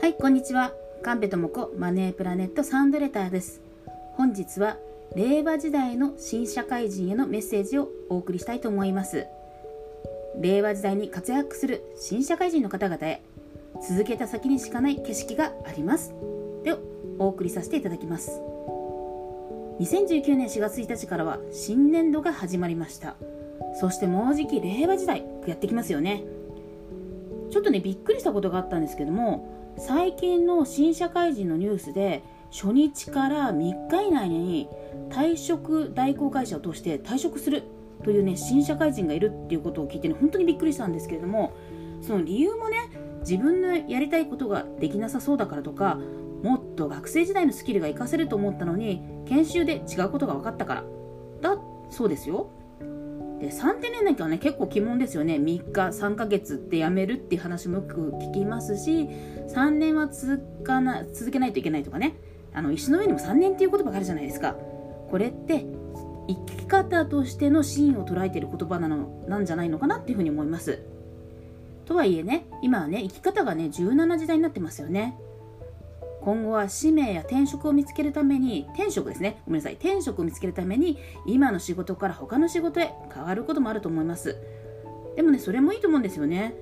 はい、こんにちは。神戸智子マネープラネットサンドレターです。本日は令和時代の新社会人へのメッセージをお送りしたいと思います。令和時代に活躍する新社会人の方々へ続けた先にしかない景色があります。でお送りさせていただきます。2019年4月1日からは新年度が始まりました。そしてもうじき令和時代やってきますよね。ちょっとねびっくりしたことがあったんですけども最近の新社会人のニュースで初日から3日以内に退職代行会社を通して退職するというね新社会人がいるっていうことを聞いてね本当にびっくりしたんですけれどもその理由もね自分のやりたいことができなさそうだからとかもっと学生時代のスキルが活かせると思ったのに研修で違うことが分かったから。だそうですよ。で3点年なんかはね結構鬼門ですよね。3日3ヶ月って辞めるっていう話もよく聞きますし3年は続かな続けないといけないとかね。あの石の上にも3年っていう言葉があるじゃないですか。これって生き方としての真意を捉えている言葉なのなんじゃないのかなっていうふうに思います。とはいえね今はね生き方がね柔軟な時代になってますよね。今後は使命や転職を見つけるために転職ですね。ごめんなさい。転職を見つけるために今の仕事から他の仕事へ変わることもあると思います。でもねそれもいいと思うんですよね。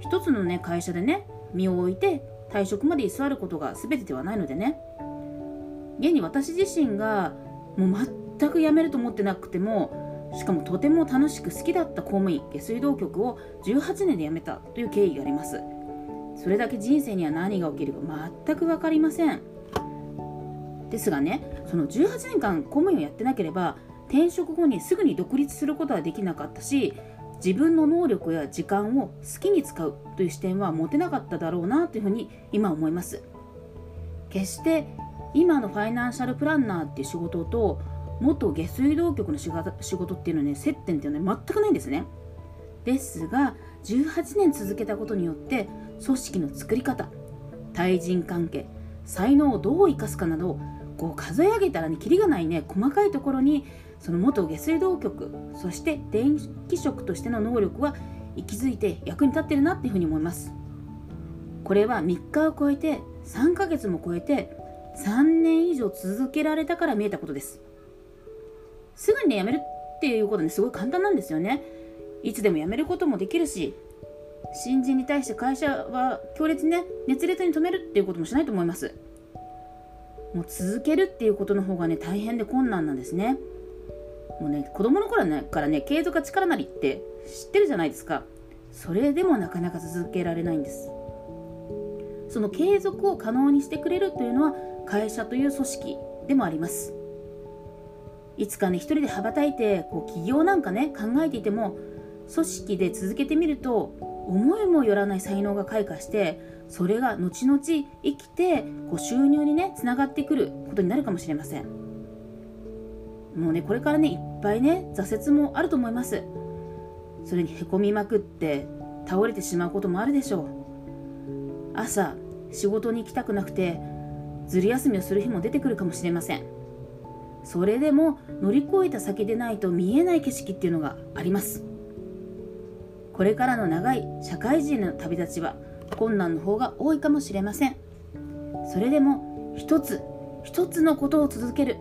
一つのね会社でね身を置いて退職まで居座ることが全てではないのでね。現に私自身がもう全く辞めると思ってなくてもしかもとても楽しく好きだった公務員下水道局を18年で辞めたという経緯があります。それだけ人生には何が起きるか全く分かりません。ですがねその18年間公務員をやってなければ転職後にすぐに独立することはできなかったし自分の能力や時間を好きに使うという視点は持てなかっただろうなというふうに今思います。決して今のファイナンシャルプランナーっていう仕事と元下水道局の仕事っていうのはね接点っていうのは全くないんですね。ですが18年続けたことによって組織の作り方対人関係才能をどう生かすかなどこう数え上げたらねキリがないね細かいところにその元下水道局そして電気職としての能力は息づいて役に立ってるなっていうふうに思います。これは3日を超えて3ヶ月も超えて3年以上続けられたから見えたことです。すぐにね辞めるっていうことねすごい簡単なんですよね。いつでも辞めることもできるし新人に対して会社は強烈にね熱烈に止めるっていうこともしないと思います。もう続けるっていうことの方がね大変で困難なんですね。もうね子供の頃からね継続が力なりって知ってるじゃないですか。それでもなかなか続けられないんです。その継続を可能にしてくれるというのは会社という組織でもあります。いつかね一人で羽ばたいてこう起業なんかね考えていても組織で続けてみると思いもよらない才能が開花してそれが後々生きてこう収入にねつながってくることになるかもしれません。もうねこれからねいっぱいね挫折もあると思います。それにへこみまくって倒れてしまうこともあるでしょう。朝仕事に行きたくなくてずる休みをする日も出てくるかもしれません。それでも乗り越えた先でないと見えない景色っていうのがあります。これからの長い社会人の旅立ちは困難の方が多いかもしれません。それでも一つ一つのことを続ける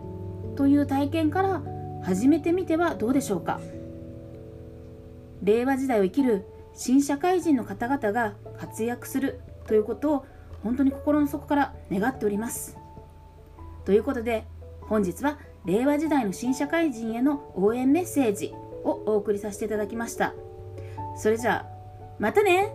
という体験から始めてみてはどうでしょうか。令和時代を生きる新社会人の方々が活躍するということを本当に心の底から願っております。ということで本日は令和時代の新社会人への応援メッセージをお送りさせていただきました。それじゃあまたね。